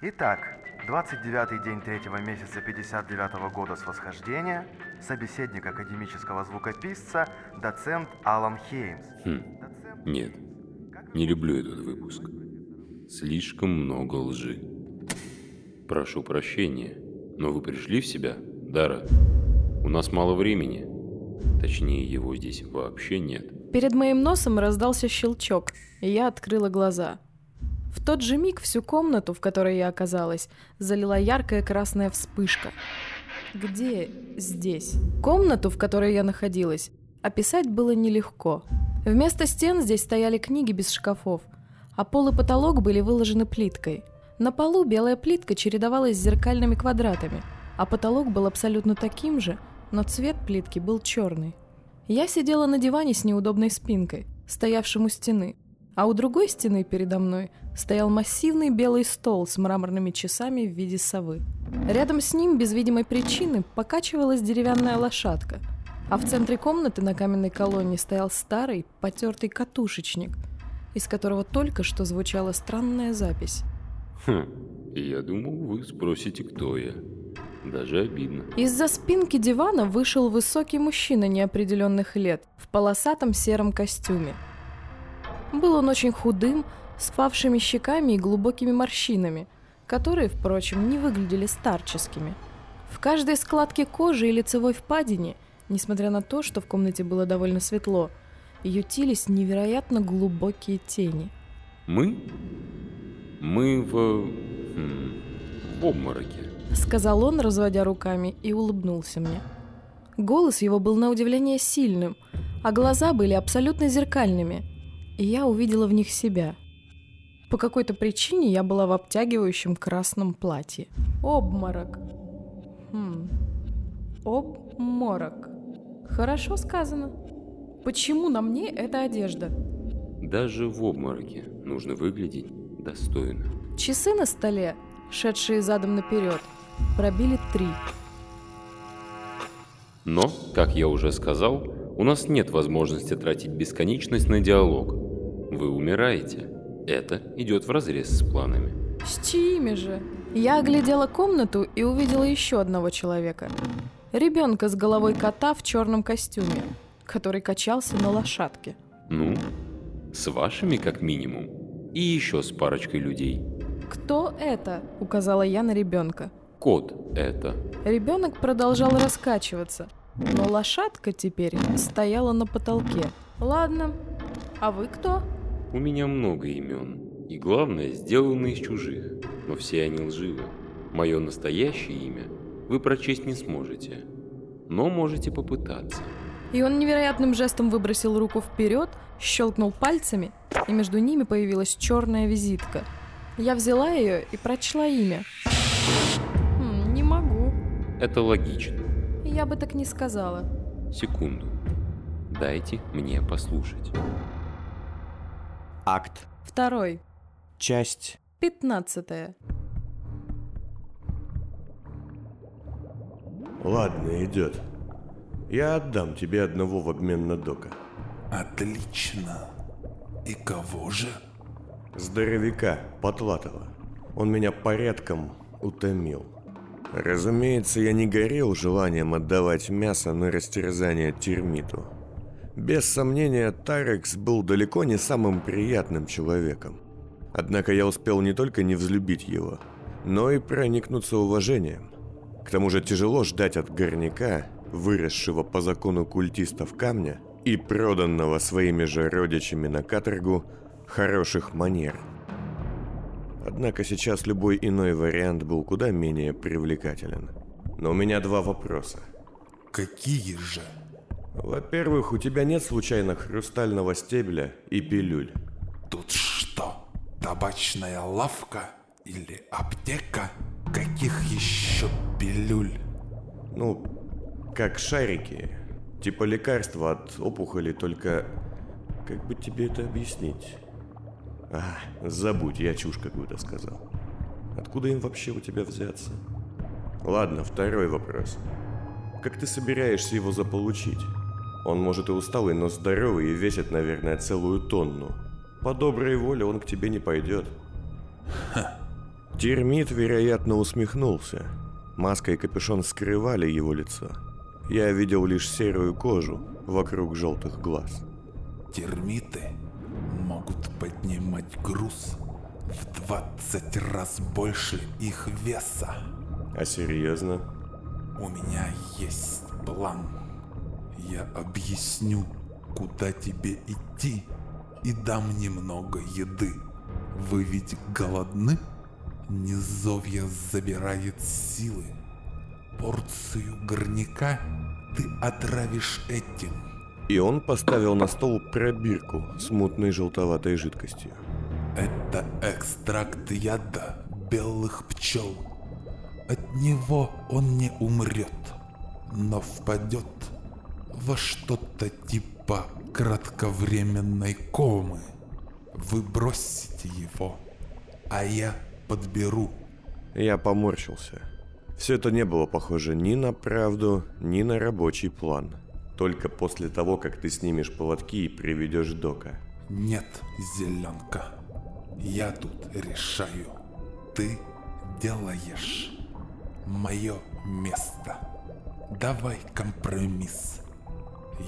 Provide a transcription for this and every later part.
Итак, 29-й день третьего месяца 59-го года с восхождения, собеседник академического звукописца, доцент Алан Хеймс. Хм, нет, не люблю этот выпуск. Слишком много лжи. Прошу прощения, но вы пришли в себя, Дара? У нас мало времени. Точнее, его здесь вообще нет. Перед моим носом раздался щелчок, и я открыла глаза. В тот же миг всю комнату, в которой я оказалась, залила яркая красная вспышка. Где здесь? Комнату, в которой я находилась, описать было нелегко. Вместо стен здесь стояли книги без шкафов, а пол и потолок были выложены плиткой. На полу белая плитка чередовалась с зеркальными квадратами, а потолок был абсолютно таким же, но цвет плитки был черный. Я сидела на диване с неудобной спинкой, стоявшим у стены, а у другой стены передо мной стоял массивный белый стол с мраморными часами в виде совы. Рядом с ним, без видимой причины, покачивалась деревянная лошадка, а в центре комнаты на каменной колонне стоял старый, потертый катушечник, из которого только что звучала странная запись. Хм, я думал, вы спросите, кто я. Даже обидно. Из-за спинки дивана вышел высокий мужчина неопределенных лет в полосатом сером костюме – был он очень худым, с павшими щеками и глубокими морщинами, которые, впрочем, не выглядели старческими. В каждой складке кожи и лицевой впадине, несмотря на то, что в комнате было довольно светло, ютились невероятно глубокие тени. «Мы? Мы в... Хм, в обмороке», — сказал он, разводя руками, и улыбнулся мне. Голос его был на удивление сильным, а глаза были абсолютно зеркальными — и я увидела в них себя. По какой-то причине я была в обтягивающем красном платье. Обморок. Хм. Обморок. Хорошо сказано. Почему на мне эта одежда? Даже в обмороке нужно выглядеть достойно. Часы на столе, шедшие задом наперед, пробили три. Но, как я уже сказал, у нас нет возможности тратить бесконечность на диалог. Вы умираете. Это идет вразрез с планами. С чьими же? Я оглядела комнату и увидела еще одного человека. Ребенка с головой кота в черном костюме, который качался на лошадке. Ну, с вашими как минимум. И еще с парочкой людей. «Кто это?» – указала я на ребенка. «Кот это». Ребенок продолжал раскачиваться, но лошадка теперь стояла на потолке. «Ладно, а вы кто?» У меня много имен, и главное, сделаны из чужих, но все они лживы. Мое настоящее имя вы прочесть не сможете, но можете попытаться. И он невероятным жестом выбросил руку вперед, щелкнул пальцами, и между ними появилась черная визитка. Я взяла ее и прочла имя. Хм, не могу. Это логично. Я бы так не сказала. Секунду. Дайте мне послушать. Акт. Второй. Часть. Пятнадцатая. Ладно, идет. Я отдам тебе одного в обмен на Дока. Отлично. И кого же? Здоровяка, Потлатова. Он меня порядком утомил. Разумеется, я не горел желанием отдавать мясо на растерзание термиту. Без сомнения, Тарекс был далеко не самым приятным человеком. Однако я успел не только не взлюбить его, но и проникнуться уважением. К тому же тяжело ждать от горняка, выросшего по закону культистов камня и проданного своими же родичами на каторгу, хороших манер. Однако сейчас любой иной вариант был куда менее привлекателен. Но у меня два вопроса. Какие же? Во-первых, у тебя нет случайно хрустального стебля и пилюль. Тут что, табачная лавка или аптека? Каких еще пилюль? Ну, как шарики. Типа лекарства от опухоли, только... Как бы тебе это объяснить? А, забудь, я чушь какую-то сказал. Откуда им вообще у тебя взяться? Ладно, второй вопрос. Как ты собираешься его заполучить? Он может и усталый, но здоровый и весит, наверное, целую тонну. По доброй воле он к тебе не пойдет. Ха, Термит, вероятно, усмехнулся. Маска и капюшон скрывали его лицо. Я видел лишь серую кожу вокруг желтых глаз. Термиты поднимать груз в 20 раз больше их веса. А серьезно? У меня есть план. Я объясню, куда тебе идти и дам немного еды. Вы ведь голодны? Низовья забирает силы. Порцию горняка ты отравишь этим. И он поставил на стол пробирку с мутной желтоватой жидкостью. Это экстракт яда белых пчел. От него он не умрет, но впадет во что-то типа кратковременной комы. Вы бросите его, а я подберу. Я поморщился. Все это не было похоже ни на правду, ни на рабочий план. Только после того, как ты снимешь поводки и приведешь Дока. Нет, зеленка. Я тут решаю. Ты делаешь мое место. Давай компромисс.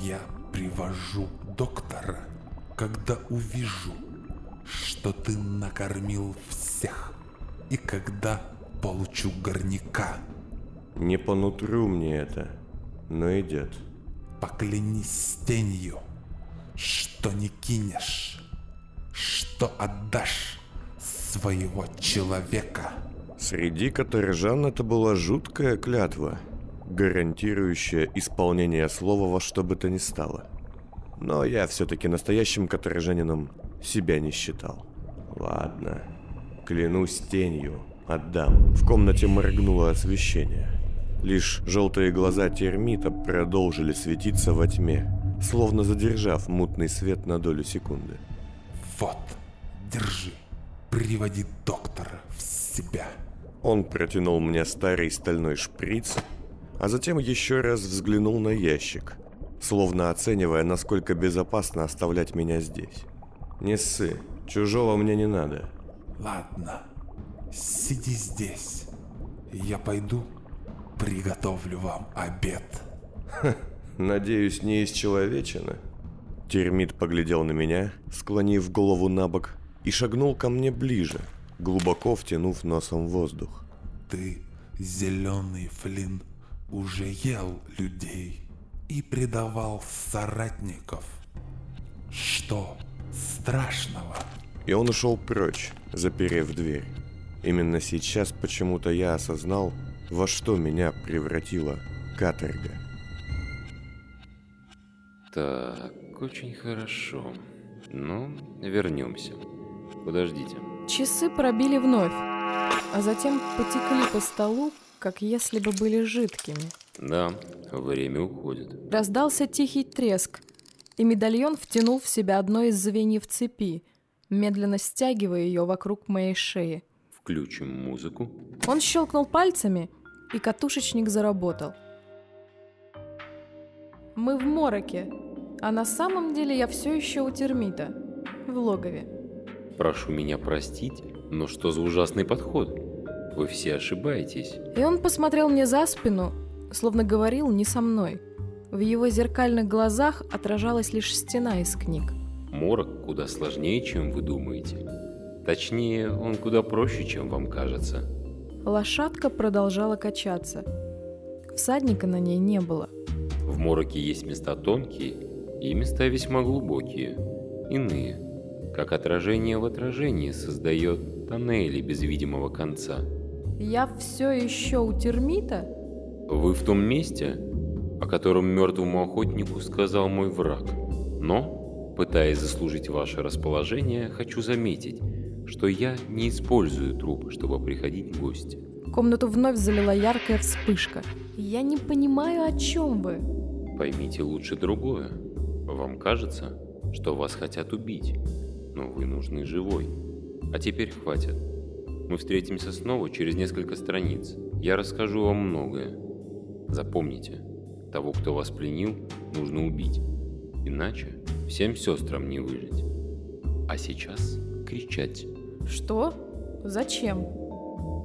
Я привожу доктора, когда увижу, что ты накормил всех. И когда получу горняка. Не по нутру мне это, но идет. Поклянись тенью, что не кинешь, что отдашь своего человека. Среди каторжан это была жуткая клятва, гарантирующая исполнение слова во что бы то ни стало. Но я все-таки настоящим каторжанином себя не считал. Ладно, клянусь тенью, отдам. В комнате моргнуло освещение. Лишь желтые глаза термита продолжили светиться во тьме, словно задержав мутный свет на долю секунды. Вот, держи, приводи доктора в себя. Он протянул мне старый стальной шприц, а затем еще раз взглянул на ящик, словно оценивая, насколько безопасно оставлять меня здесь. Не ссы, чужого мне не надо. Ладно, сиди здесь. Я пойду приготовлю вам обед. Надеюсь, не из человечины. Термит поглядел на меня, склонив голову на бок, и шагнул ко мне ближе, глубоко втянув носом воздух. Ты, зеленый Флинн, уже ел людей и предавал соратников. Что страшного? И он ушел прочь, заперев дверь. Именно сейчас почему-то я осознал, во что меня превратила каторга. Так, очень хорошо. Ну, вернемся. Подождите. Часы пробили вновь, а затем потекли по столу, как если бы были жидкими. Да, время уходит. Раздался тихий треск, и медальон втянул в себя одно из звеньев цепи, медленно стягивая ее вокруг моей шеи. Включим музыку. Он щелкнул пальцами, и катушечник заработал. Мы в мороке, а на самом деле я все еще у термита, в логове. Прошу меня простить, но что за ужасный подход? Вы все ошибаетесь. И он посмотрел мне за спину, словно говорил не со мной. В его зеркальных глазах отражалась лишь стена из книг. Морок куда сложнее, чем вы думаете. Точнее, он куда проще, чем вам кажется. Лошадка продолжала качаться. Всадника на ней не было. В мороке есть места тонкие и места весьма глубокие, иные. Как отражение в отражении создает тоннели без видимого конца. Я все еще у термита? Вы в том месте, о котором мертвому охотнику сказал мой враг. Но, пытаясь заслужить ваше расположение, хочу заметить, что я не использую труп, чтобы приходить в гости. Комнату вновь залила яркая вспышка. Я не понимаю, о чем вы. Поймите лучше другое. Вам кажется, что вас хотят убить, но вы нужны живой. А теперь хватит. Мы встретимся снова через несколько страниц. Я расскажу вам многое. Запомните, того, кто вас пленил, нужно убить. Иначе всем сестрам не выжить. А сейчас кричать. Что? Зачем?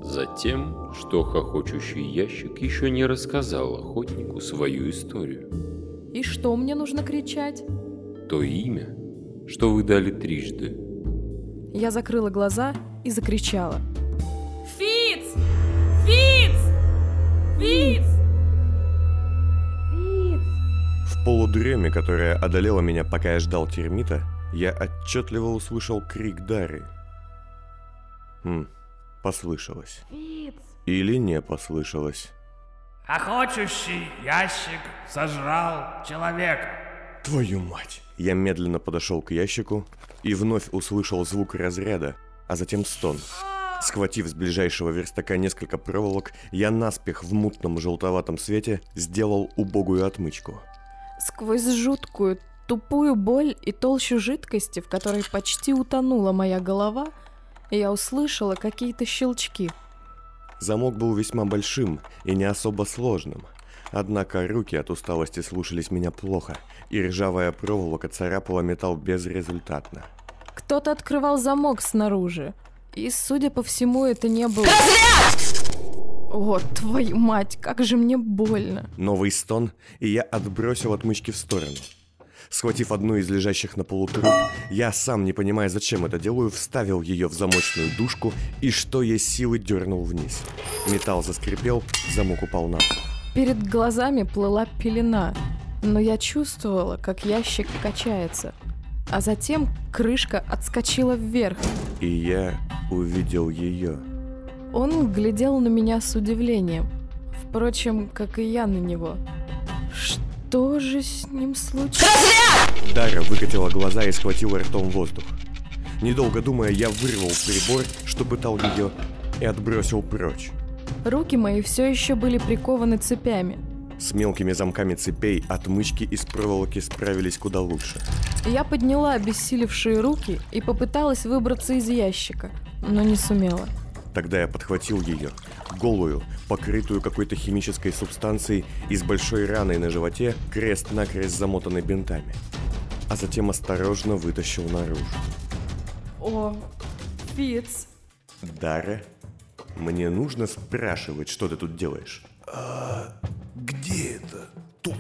Затем, что хохочущий ящик еще не рассказал охотнику свою историю. И что мне нужно кричать? То имя, что вы дали трижды. Я закрыла глаза и закричала. Фиц! Фиц! Фиц! В полудреме, которая одолела меня, пока я ждал термита, я отчетливо услышал крик Дары. Хм, послышалось. Или не послышалось. Охочущий ящик сожрал человека. Твою мать! Я медленно подошел к ящику и вновь услышал звук разряда, а затем стон. Схватив с ближайшего верстака несколько проволок, я наспех в мутном желтоватом свете сделал убогую отмычку. Сквозь жуткую, тупую боль и толщу жидкости, в которой почти утонула моя голова, я услышала какие-то щелчки. Замок был весьма большим и не особо сложным. Однако руки от усталости слушались меня плохо, и ржавая проволока царапала металл безрезультатно. Кто-то открывал замок снаружи. И, судя по всему, это не было... О, твою мать, как же мне больно. Новый стон, и я отбросил отмычки в сторону. Схватив одну из лежащих на полу труб, я, сам не понимая, зачем это делаю, вставил ее в замочную дужку и что есть силы дернул вниз. Металл заскрипел, замок упал на пол. Перед глазами плыла пелена, но я чувствовала, как ящик качается. А затем крышка отскочила вверх. И я увидел ее. Он глядел на меня с удивлением. Впрочем, как и я на него. Что же с ним случилось? Дара выкатила глаза и схватила ртом воздух. Недолго думая, я вырвал прибор, что пытал ее, и отбросил прочь. Руки мои все еще были прикованы цепями. С мелкими замками цепей отмычки из проволоки справились куда лучше. Я подняла обессилевшие руки и попыталась выбраться из ящика, но не сумела. Тогда я подхватил ее, голую, покрытую какой-то химической субстанцией и с большой раной на животе, крест-накрест замотанной бинтами. А затем осторожно вытащил наружу. О, Фиц, Дара, мне нужно спрашивать, что ты тут делаешь. Где это? Тут.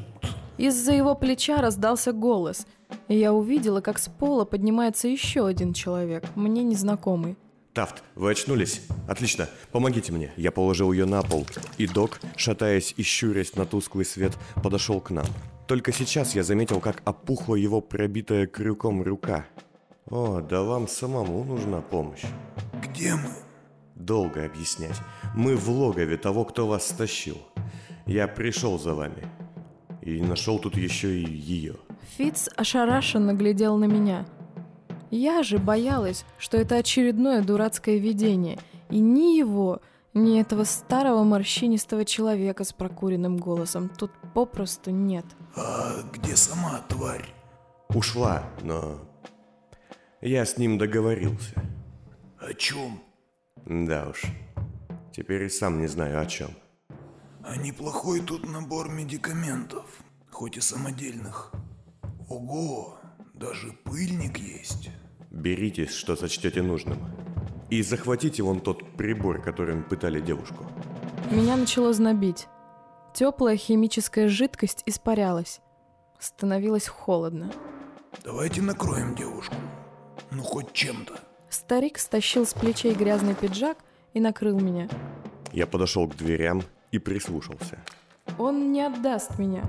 Из-за его плеча раздался голос, и я увидела, как с пола поднимается еще один человек, мне незнакомый. Тафт, вы очнулись? Отлично, помогите мне. Я положил ее на пол, и док, шатаясь и щурясь на тусклый свет, подошел к нам. Только сейчас я заметил, как опухла его пробитая крюком рука. О, да вам самому нужна помощь. Где мы? Долго объяснять. Мы в логове того, кто вас стащил. Я пришел за вами. И нашел тут еще и ее. Фиц ошарашенно глядел на меня. Я же боялась, что это очередное дурацкое видение, и ни его, ни этого старого морщинистого человека с прокуренным голосом тут попросту нет. А где сама тварь? Ушла, но... Я с ним договорился. О чем? Да уж. Теперь и сам не знаю о чем. А неплохой тут набор медикаментов, хоть и самодельных. Ого, даже пыльник есть. Берите, что сочтете нужным. И захватите вон тот прибор, которым пытали девушку. Меня начало знобить. Теплая химическая жидкость испарялась. Становилось холодно. Давайте накроем девушку. Ну, хоть чем-то. Старик стащил с плечей грязный пиджак и накрыл меня. Я подошел к дверям и прислушался. Он не отдаст меня.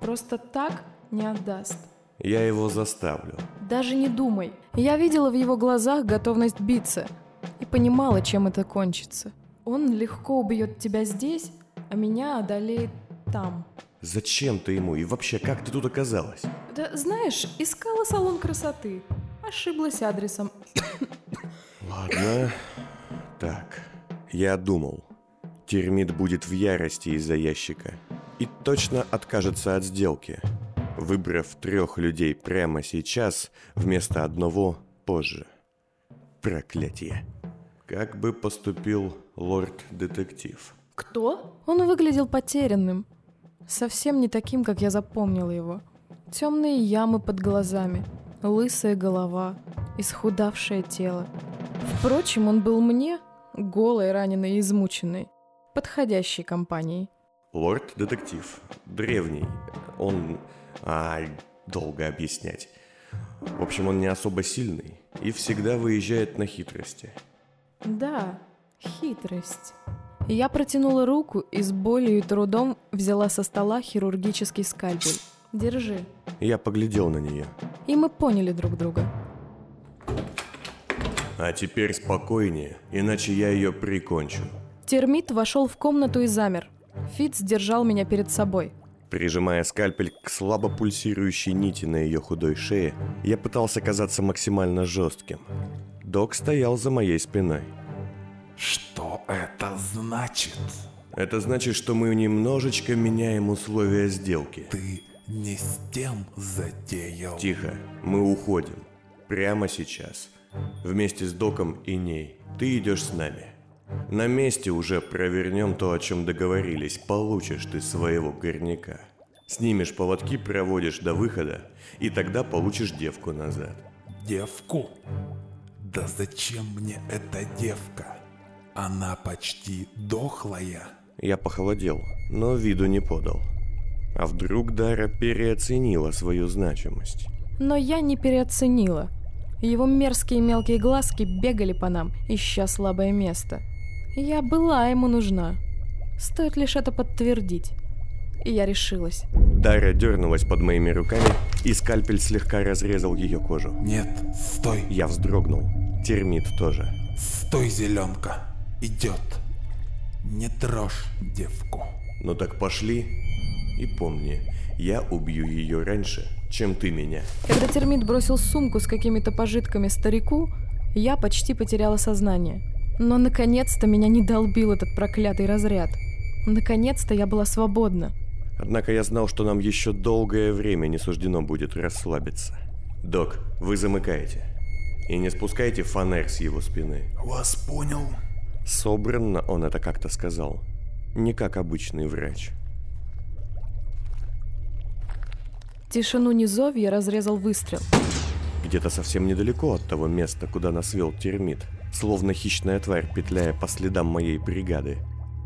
Просто так не отдаст. Я его заставлю. Даже не думай. Я видела в его глазах готовность биться и понимала, чем это кончится. Он легко убьет тебя здесь, а меня одолеет там. Зачем ты ему? И вообще, как ты тут оказалась? Да знаешь, искала салон красоты. Ошиблась адресом. Ладно. Так, я думал. Термит будет в ярости из-за ящика. И точно откажется от сделки, выбрав трех людей прямо сейчас вместо одного позже. Проклятие. Как бы поступил лорд-детектив? Кто? Он выглядел потерянным. Совсем не таким, как я запомнила его. Темные ямы под глазами, лысая голова, исхудавшее тело. Впрочем, он был мне голой, раненой и измученной. Подходящей компанией. Лорд-детектив. Древний. Он... А, долго объяснять. В общем, он не особо сильный и всегда выезжает на хитрости. Да, хитрость. Я протянула руку и с болью и трудом взяла со стола хирургический скальпель. Держи. Я поглядел на нее. И мы поняли друг друга. А теперь спокойнее, иначе я ее прикончу. Термит вошел в комнату и замер. Фитц держал меня перед собой. Прижимая скальпель к слабо пульсирующей нити на ее худой шее, я пытался казаться максимально жестким. Док стоял за моей спиной. Что это значит? Это значит, что мы немножечко меняем условия сделки. Ты не с тем затеял. Тихо, мы уходим. Прямо сейчас. Вместе с Доком и ней. Ты идешь с нами. На месте уже провернем то, о чем договорились. Получишь ты своего горняка. Снимешь поводки, проводишь до выхода, и тогда получишь девку назад. Девку? Да зачем мне эта девка? Она почти дохлая. Я похолодел, но виду не подал. А вдруг Дара переоценила свою значимость? Но я не переоценила. Его мерзкие мелкие глазки бегали по нам, ища слабое место. Я была ему нужна. Стоит лишь это подтвердить. И я решилась. Дара дернулась под моими руками, и скальпель слегка разрезал ее кожу. Нет, стой, Я вздрогнул. Термит тоже. стой, зеленка. Идет. Не трожь девку. Ну так пошли. И помни, я убью ее раньше, чем ты меня. Когда термит бросил сумку с какими-то пожитками старику, я почти потеряла сознание. Но наконец-то меня не долбил этот проклятый разряд. Наконец-то я была свободна. Однако я знал, что нам еще долгое время не суждено будет расслабиться. Док, вы замыкаете. И не спускайте фонарь с его спины. Вас понял. Собранно он это как-то сказал. Не как обычный врач. Тишину низовья разрезал выстрел. Где-то совсем недалеко от того места, куда нас вел термит, словно хищная тварь, петляя по следам моей бригады.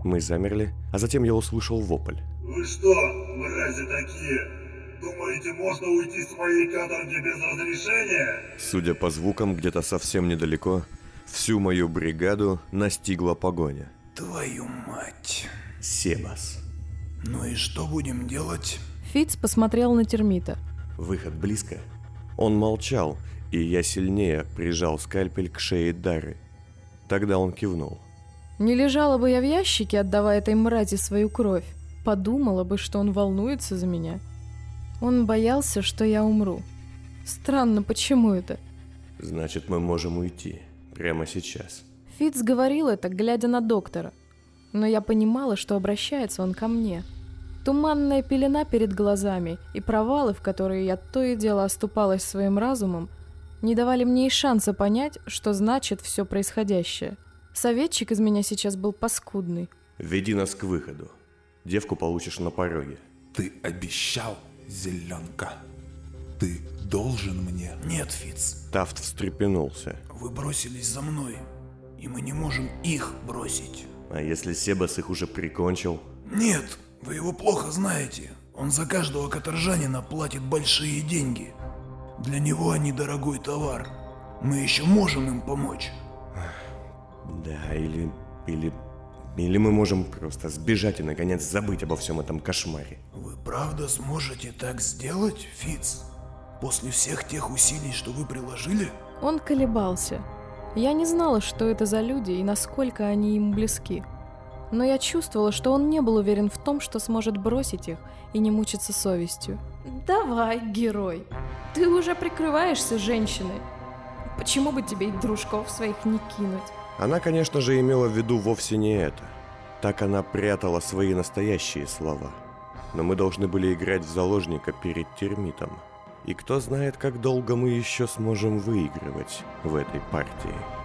Мы замерли, а затем я услышал вопль. Вы что, мрази такие? Думаете, можно уйти с моей каторги без разрешения? Судя по звукам, где-то совсем недалеко, всю мою бригаду настигла погоня. Твою мать. Себас. Ну и что будем делать? Фиц посмотрел на термита. Выход близко. Он молчал, и я сильнее прижал скальпель к шее Дары. Тогда он кивнул. Не лежала бы я в ящике, отдавая этой мрази свою кровь. Подумала бы, что он волнуется за меня. Он боялся, что я умру. Странно, почему это? Значит, мы можем уйти. Прямо сейчас. Фиц говорил это, глядя на доктора. Но я понимала, что обращается он ко мне. Туманная пелена перед глазами и провалы, в которые я то и дело оступалась своим разумом, не давали мне и шанса понять, что значит все происходящее. Советчик из меня сейчас был паскудный. Веди нас к выходу. Девку получишь на пороге. Ты обещал, зеленка. Ты должен мне. Нет, Фиц. Тафт встрепенулся. Вы бросились за мной, и мы не можем их бросить. А если Себас их уже прикончил? Нет, вы его плохо знаете. Он за каждого каторжанина платит большие деньги. Для него они дорогой товар. Мы еще можем им помочь. Да, или... или... Или мы можем просто сбежать и наконец забыть обо всем этом кошмаре. Вы правда сможете так сделать, Фиц? После всех тех усилий, что вы приложили? Он колебался. Я не знала, что это за люди и насколько они ему близки. Но я чувствовала, что он не был уверен в том, что сможет бросить их и не мучиться совестью. «Давай, герой, ты уже прикрываешься женщиной. Почему бы тебе и дружков своих не кинуть?» Она, конечно же, имела в виду вовсе не это. Так она прятала свои настоящие слова. Но мы должны были играть в заложника перед термитом. И кто знает, как долго мы еще сможем выигрывать в этой партии.